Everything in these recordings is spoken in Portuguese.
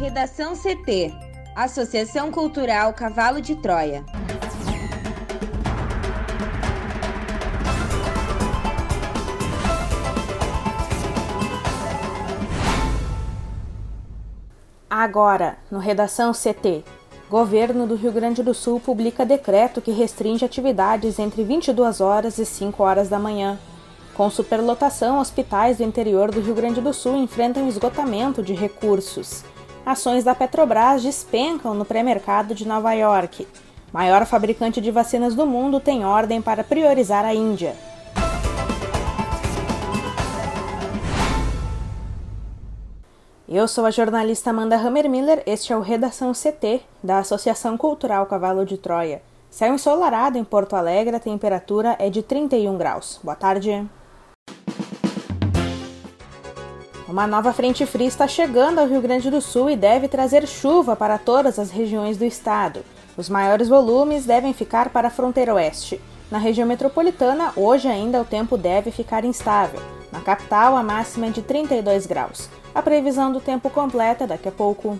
Redação CT Associação Cultural Cavalo de Troia. Agora, no Redação CT. Governo do Rio Grande do Sul publica decreto que restringe atividades entre 22 horas e 5 horas da manhã. Com superlotação, hospitais do interior do Rio Grande do Sul enfrentam esgotamento de recursos. Ações da Petrobras despencam no pré-mercado de Nova York. Maior fabricante de vacinas do mundo tem ordem para priorizar a Índia. Eu sou a jornalista Amanda Hammermiller, este é o Redação CT, da Associação Cultural Cavalo de Troia. Céu ensolarado em Porto Alegre, a temperatura é de 31 graus. Boa tarde. Uma nova frente fria está chegando ao Rio Grande do Sul e deve trazer chuva para todas as regiões do estado. Os maiores volumes devem ficar para a fronteira oeste. Na região metropolitana, hoje ainda o tempo deve ficar instável. Na capital, a máxima é de 32 graus. A previsão do tempo completa daqui a pouco.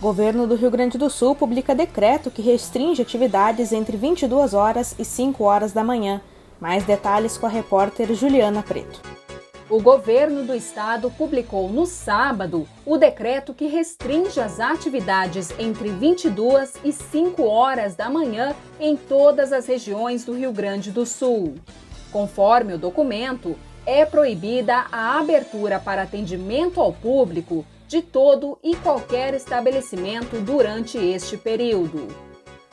Governo do Rio Grande do Sul publica decreto que restringe atividades entre 22 horas e 5 horas da manhã. Mais detalhes com a repórter Juliana Preto. O governo do estado publicou no sábado o decreto que restringe as atividades entre 22 e 5 horas da manhã em todas as regiões do Rio Grande do Sul. Conforme o documento, é proibida a abertura para atendimento ao público de todo e qualquer estabelecimento durante este período.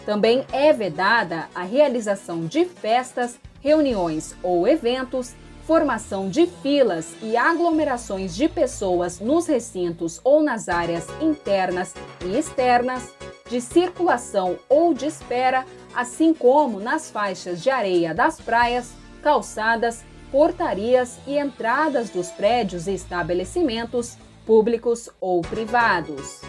Também é vedada a realização de festas, reuniões ou eventos formação de filas e aglomerações de pessoas nos recintos ou nas áreas internas e externas, de circulação ou de espera, assim como nas faixas de areia das praias, calçadas, portarias e entradas dos prédios e estabelecimentos públicos ou privados.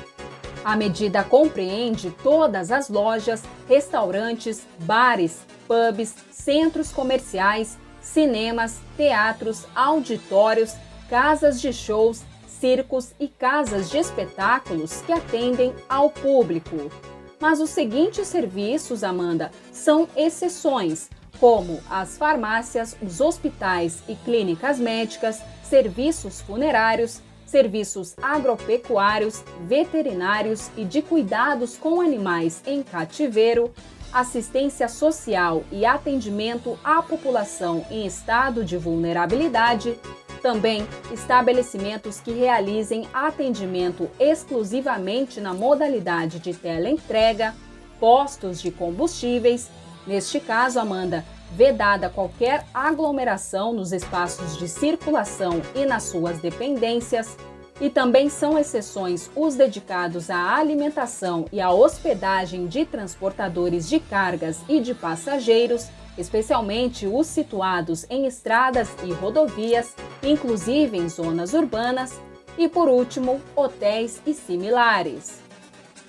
A medida compreende todas as lojas, restaurantes, bares, pubs, centros comerciais cinemas, teatros, auditórios, casas de shows, circos e casas de espetáculos que atendem ao público. Mas os seguintes serviços, Amanda, são exceções, como as farmácias, os hospitais e clínicas médicas, serviços funerários, serviços agropecuários, veterinários e de cuidados com animais em cativeiro, assistência social e atendimento à população em estado de vulnerabilidade, também estabelecimentos que realizem atendimento exclusivamente na modalidade de teleentrega, postos de combustíveis, neste caso, Amanda, vedada qualquer aglomeração nos espaços de circulação e nas suas dependências, e também são exceções os dedicados à alimentação e à hospedagem de transportadores de cargas e de passageiros, especialmente os situados em estradas e rodovias, inclusive em zonas urbanas, e por último, hotéis e similares.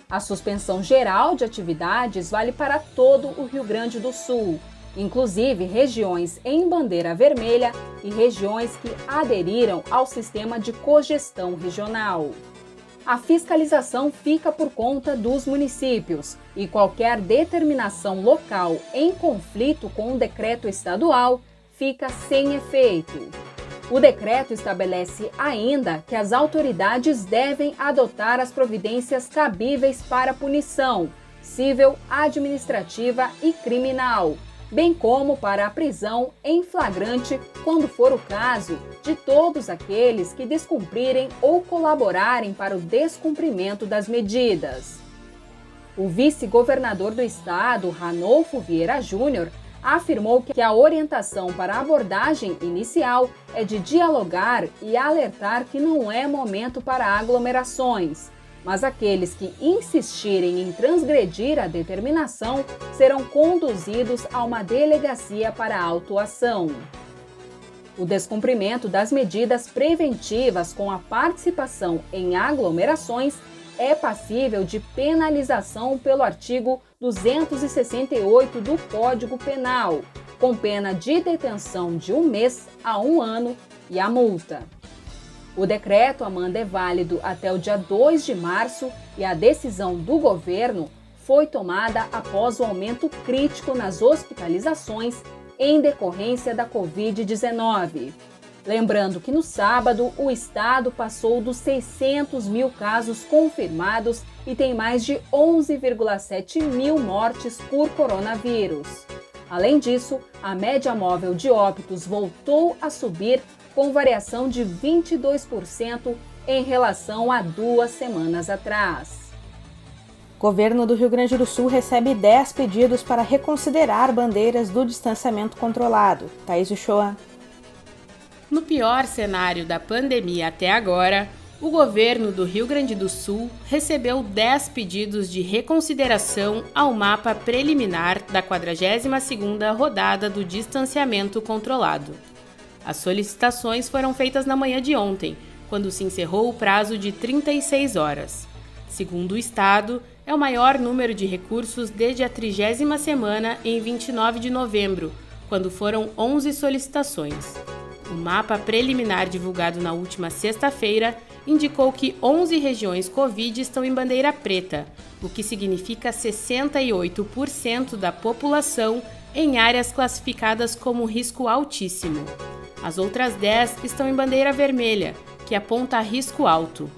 A suspensão geral de atividades vale para todo o Rio Grande do Sul, inclusive regiões em bandeira vermelha e regiões que aderiram ao sistema de cogestão regional. A fiscalização fica por conta dos municípios e qualquer determinação local em conflito com o decreto estadual fica sem efeito. O decreto estabelece ainda que as autoridades devem adotar as providências cabíveis para punição civil, administrativa e criminal, bem como para a prisão em flagrante, quando for o caso, de todos aqueles que descumprirem ou colaborarem para o descumprimento das medidas. O vice-governador do estado, Ranolfo Vieira Júnior, afirmou que a orientação para a abordagem inicial é de dialogar e alertar que não é momento para aglomerações mas aqueles que insistirem em transgredir a determinação serão conduzidos a uma delegacia para autuação. O descumprimento das medidas preventivas com a participação em aglomerações é passível de penalização pelo artigo 268 do Código Penal, com pena de detenção de um mês a um ano e a multa. O decreto, Amanda, é válido até o dia 2 de março e a decisão do governo foi tomada após o aumento crítico nas hospitalizações em decorrência da Covid-19. Lembrando que no sábado o estado passou dos 600 mil casos confirmados e tem mais de 11,7 mil mortes por coronavírus. Além disso, a média móvel de óbitos voltou a subir, com variação de 22% em relação a duas semanas atrás. Governo do Rio Grande do Sul recebe 10 pedidos para reconsiderar bandeiras do distanciamento controlado. Thaís Uchoa. No pior cenário da pandemia até agora, o governo do Rio Grande do Sul recebeu 10 pedidos de reconsideração ao mapa preliminar da 42ª rodada do distanciamento controlado. As solicitações foram feitas na manhã de ontem, quando se encerrou o prazo de 36 horas. Segundo o Estado, é o maior número de recursos desde a trigésima semana em 29 de novembro, quando foram 11 solicitações. O mapa preliminar divulgado na última sexta-feira indicou que 11 regiões Covid estão em bandeira preta, o que significa 68% da população em áreas classificadas como risco altíssimo. As outras 10 estão em bandeira vermelha, que aponta risco alto.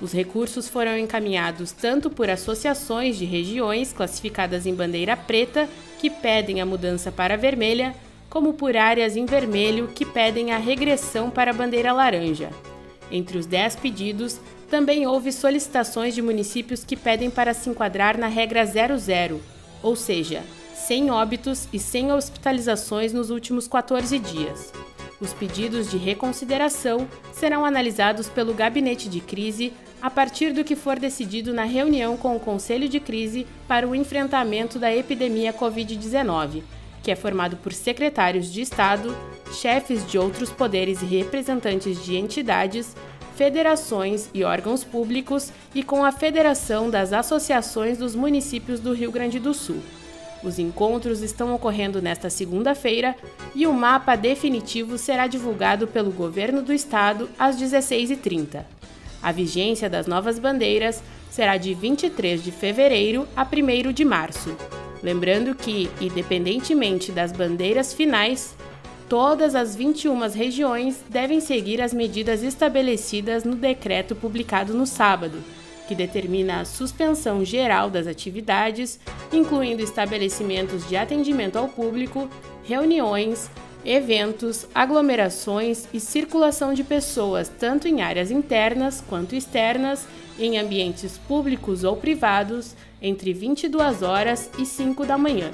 Os recursos foram encaminhados tanto por associações de regiões classificadas em bandeira preta, que pedem a mudança para vermelha, como por áreas em vermelho que pedem a regressão para a bandeira laranja. Entre os 10 pedidos, também houve solicitações de municípios que pedem para se enquadrar na regra 00, ou seja, sem óbitos e sem hospitalizações nos últimos 14 dias. Os pedidos de reconsideração serão analisados pelo gabinete de crise a partir do que for decidido na reunião com o Conselho de Crise para o enfrentamento da epidemia Covid-19 que é formado por secretários de Estado, chefes de outros poderes e representantes de entidades, federações e órgãos públicos e com a Federação das Associações dos Municípios do Rio Grande do Sul. Os encontros estão ocorrendo nesta segunda-feira e o mapa definitivo será divulgado pelo governo do estado às 16h30. A vigência das novas bandeiras será de 23 de fevereiro a 1 de março. Lembrando que, independentemente das bandeiras finais, todas as 21 regiões devem seguir as medidas estabelecidas no decreto publicado no sábado, que determina a suspensão geral das atividades, incluindo estabelecimentos de atendimento ao público, reuniões, eventos, aglomerações e circulação de pessoas, tanto em áreas internas quanto externas, em ambientes públicos ou privados, entre 22 horas e 5 da manhã,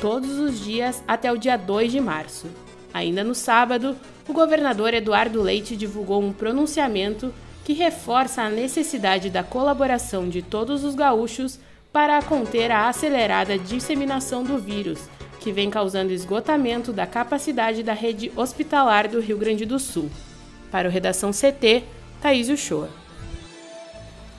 todos os dias até o dia 2 de março. Ainda no sábado, o governador Eduardo Leite divulgou um pronunciamento que reforça a necessidade da colaboração de todos os gaúchos para conter a acelerada disseminação do vírus, que vem causando esgotamento da capacidade da rede hospitalar do Rio Grande do Sul. Para o Redação CT, Thaís Uchoa.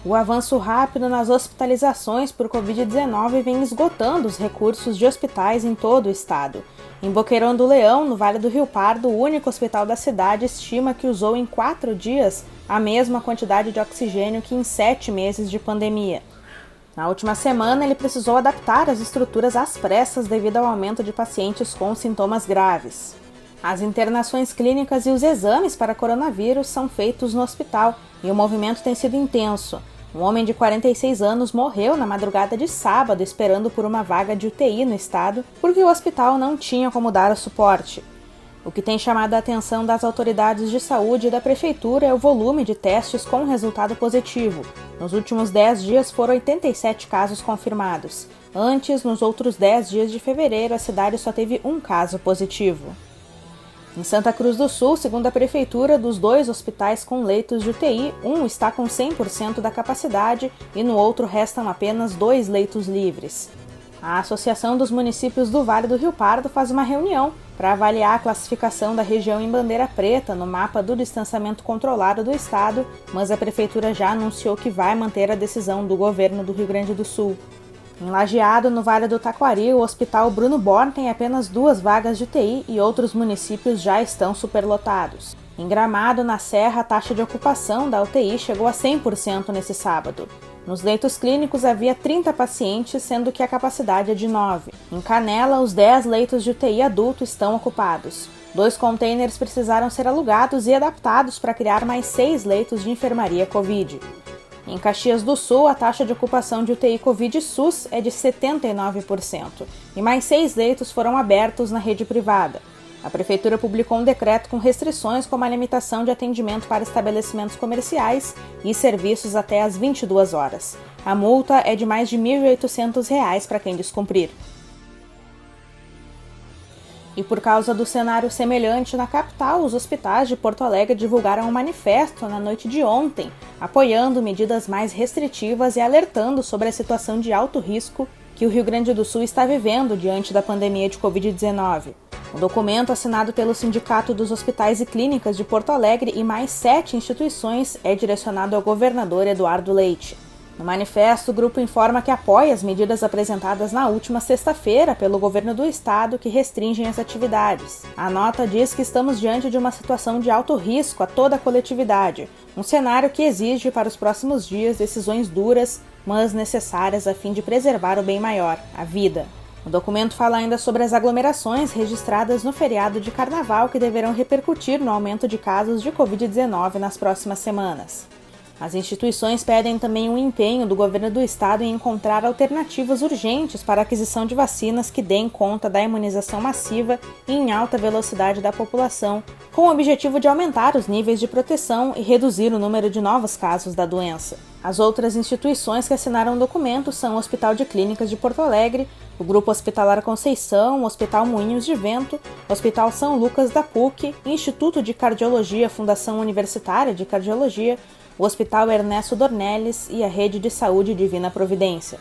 O avanço rápido nas hospitalizações por Covid-19 vem esgotando os recursos de hospitais em todo o estado. Em Boqueirão do Leão, no Vale do Rio Pardo, o único hospital da cidade estima que usou em quatro dias a mesma quantidade de oxigênio que em sete meses de pandemia. Na última semana, ele precisou adaptar as estruturas às pressas devido ao aumento de pacientes com sintomas graves. As internações clínicas e os exames para coronavírus são feitos no hospital e o movimento tem sido intenso. Um homem de 46 anos morreu na madrugada de sábado esperando por uma vaga de UTI no estado porque o hospital não tinha como dar o suporte. O que tem chamado a atenção das autoridades de saúde e da prefeitura é o volume de testes com resultado positivo. Nos últimos 10 dias foram 87 casos confirmados. Antes, nos outros 10 dias de fevereiro, a cidade só teve um caso positivo. Em Santa Cruz do Sul, segundo a Prefeitura, dos dois hospitais com leitos de UTI, um está com 100% da capacidade e no outro restam apenas dois leitos livres. A Associação dos Municípios do Vale do Rio Pardo faz uma reunião para avaliar a classificação da região em bandeira preta no mapa do distanciamento controlado do estado, mas a Prefeitura já anunciou que vai manter a decisão do governo do Rio Grande do Sul. Em Lajeado, no Vale do Taquari, o Hospital Bruno Born tem apenas duas vagas de UTI e outros municípios já estão superlotados. Em Gramado, na Serra, a taxa de ocupação da UTI chegou a 100% nesse sábado. Nos leitos clínicos havia 30 pacientes, sendo que a capacidade é de 9. Em Canela, os 10 leitos de UTI adulto estão ocupados. Dois containers precisaram ser alugados e adaptados para criar mais seis leitos de enfermaria Covid. Em Caxias do Sul, a taxa de ocupação de UTI Covid SUS é de 79%, e mais seis leitos foram abertos na rede privada. A Prefeitura publicou um decreto com restrições como a limitação de atendimento para estabelecimentos comerciais e serviços até às 22 horas. A multa é de mais de R$ 1.800 para quem descumprir. E por causa do cenário semelhante na capital, os hospitais de Porto Alegre divulgaram um manifesto na noite de ontem, apoiando medidas mais restritivas e alertando sobre a situação de alto risco que o Rio Grande do Sul está vivendo diante da pandemia de Covid-19. O documento, assinado pelo Sindicato dos Hospitais e Clínicas de Porto Alegre e mais sete instituições, é direcionado ao governador Eduardo Leite. No manifesto, o grupo informa que apoia as medidas apresentadas na última sexta-feira pelo governo do estado que restringem as atividades. A nota diz que estamos diante de uma situação de alto risco a toda a coletividade, um cenário que exige para os próximos dias decisões duras, mas necessárias a fim de preservar o bem maior, a vida. O documento fala ainda sobre as aglomerações registradas no feriado de carnaval que deverão repercutir no aumento de casos de Covid-19 nas próximas semanas. As instituições pedem também um empenho do governo do estado em encontrar alternativas urgentes para a aquisição de vacinas que deem conta da imunização massiva e em alta velocidade da população, com o objetivo de aumentar os níveis de proteção e reduzir o número de novos casos da doença. As outras instituições que assinaram o documento são o Hospital de Clínicas de Porto Alegre, o Grupo Hospitalar Conceição, o Hospital Moinhos de Vento, o Hospital São Lucas da PUC, Instituto de Cardiologia Fundação Universitária de Cardiologia, o Hospital Ernesto Dornelles e a Rede de Saúde Divina Providência.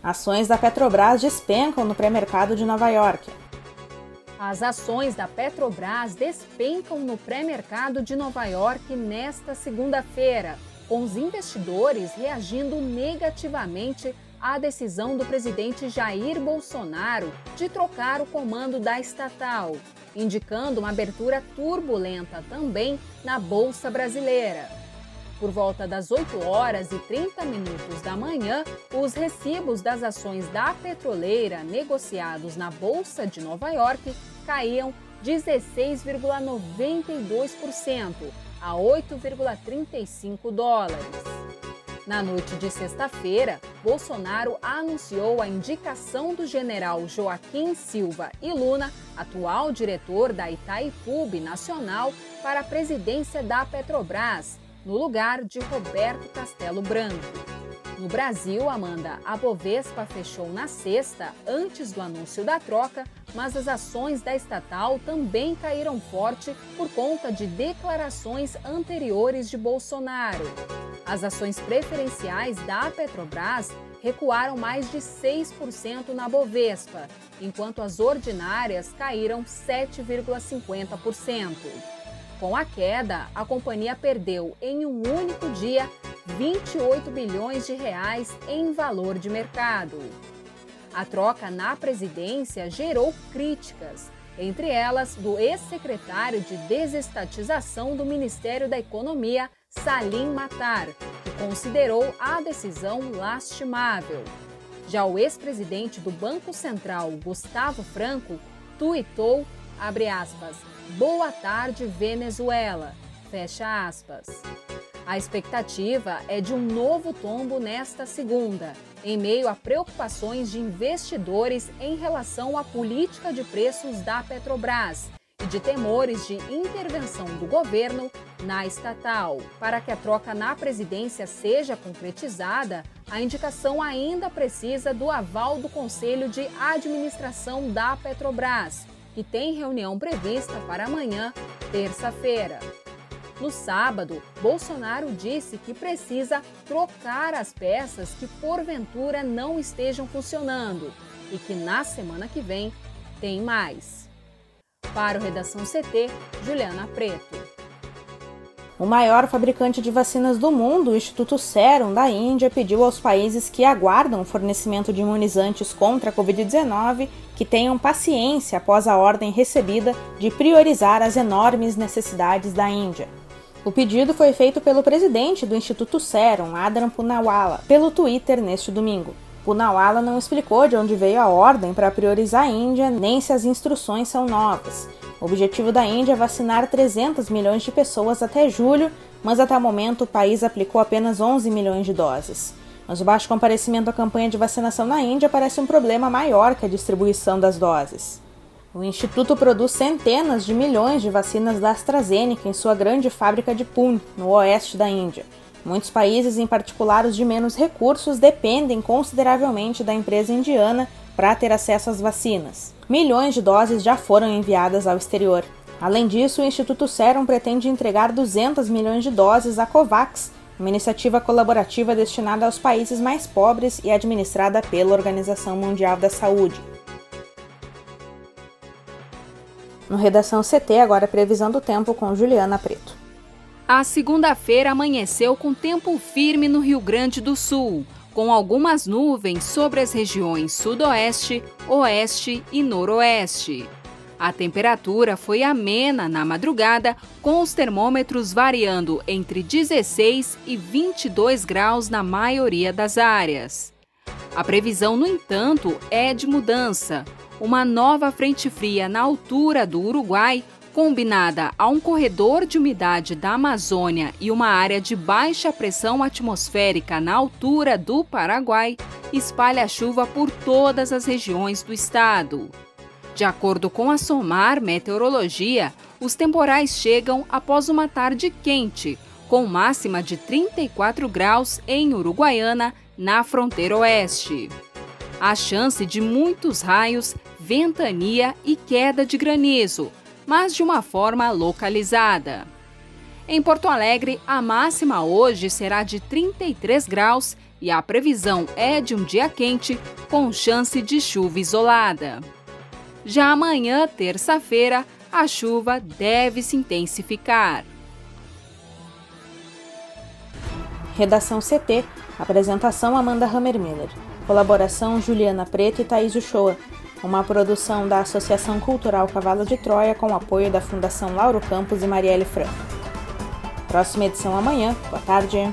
Ações da Petrobras despencam no pré-mercado de Nova York. As ações da Petrobras despencam no pré-mercado de Nova York nesta segunda-feira, com os investidores reagindo negativamente à decisão do presidente Jair Bolsonaro de trocar o comando da estatal indicando uma abertura turbulenta também na Bolsa Brasileira. Por volta das 8 horas e 30 minutos da manhã, os recibos das ações da petroleira negociados na Bolsa de Nova York caíam 16,92% a 8,35 dólares. Na noite de sexta-feira, Bolsonaro anunciou a indicação do general Joaquim Silva e Luna, atual diretor da Itaipu Nacional, para a presidência da Petrobras, no lugar de Roberto Castelo Branco. No Brasil, Amanda, a Bovespa fechou na sexta, antes do anúncio da troca, mas as ações da estatal também caíram forte por conta de declarações anteriores de Bolsonaro. As ações preferenciais da Petrobras recuaram mais de 6% na Bovespa, enquanto as ordinárias caíram 7,50%. Com a queda, a companhia perdeu em um único dia 28 bilhões de reais em valor de mercado. A troca na presidência gerou críticas, entre elas do ex-secretário de desestatização do Ministério da Economia, Salim Matar, que considerou a decisão lastimável. Já o ex-presidente do Banco Central, Gustavo Franco, tuitou, abre aspas, Boa tarde, Venezuela, fecha aspas. A expectativa é de um novo tombo nesta segunda, em meio a preocupações de investidores em relação à política de preços da Petrobras e de temores de intervenção do governo na estatal. Para que a troca na presidência seja concretizada, a indicação ainda precisa do aval do Conselho de Administração da Petrobras, que tem reunião prevista para amanhã, terça-feira. No sábado, Bolsonaro disse que precisa trocar as peças que porventura não estejam funcionando e que na semana que vem tem mais. Para o Redação CT, Juliana Preto. O maior fabricante de vacinas do mundo, o Instituto Serum da Índia, pediu aos países que aguardam o fornecimento de imunizantes contra a Covid-19 que tenham paciência após a ordem recebida de priorizar as enormes necessidades da Índia. O pedido foi feito pelo presidente do Instituto Serum, Adram Punawala, pelo Twitter neste domingo. Punawala não explicou de onde veio a ordem para priorizar a Índia, nem se as instruções são novas. O objetivo da Índia é vacinar 300 milhões de pessoas até julho, mas até o momento o país aplicou apenas 11 milhões de doses. Mas o baixo comparecimento à campanha de vacinação na Índia parece um problema maior que a distribuição das doses. O Instituto produz centenas de milhões de vacinas da AstraZeneca em sua grande fábrica de Pune, no oeste da Índia. Muitos países, em particular os de menos recursos, dependem consideravelmente da empresa indiana para ter acesso às vacinas. Milhões de doses já foram enviadas ao exterior. Além disso, o Instituto Serum pretende entregar 200 milhões de doses à COVAX, uma iniciativa colaborativa destinada aos países mais pobres e administrada pela Organização Mundial da Saúde. No Redação CT, agora previsão do tempo com Juliana Preto. A segunda-feira amanheceu com tempo firme no Rio Grande do Sul com algumas nuvens sobre as regiões Sudoeste, Oeste e Noroeste. A temperatura foi amena na madrugada, com os termômetros variando entre 16 e 22 graus na maioria das áreas. A previsão, no entanto, é de mudança. Uma nova frente fria na altura do Uruguai combinada a um corredor de umidade da Amazônia e uma área de baixa pressão atmosférica na altura do Paraguai, espalha chuva por todas as regiões do estado. De acordo com a SOMAR Meteorologia, os temporais chegam após uma tarde quente, com máxima de 34 graus em Uruguaiana, na fronteira oeste. Há chance de muitos raios, ventania e queda de granizo, mas de uma forma localizada. Em Porto Alegre, a máxima hoje será de 33 graus e a previsão é de um dia quente, com chance de chuva isolada. Já amanhã, terça-feira, a chuva deve se intensificar. Redação CT. Apresentação Amanda Hammermiller. Colaboração Juliana Preto e Thaís Uchoa uma produção da Associação Cultural Cavalo de Troia com apoio da Fundação Lauro Campos e Marielle Franco. Próxima edição amanhã. Boa tarde.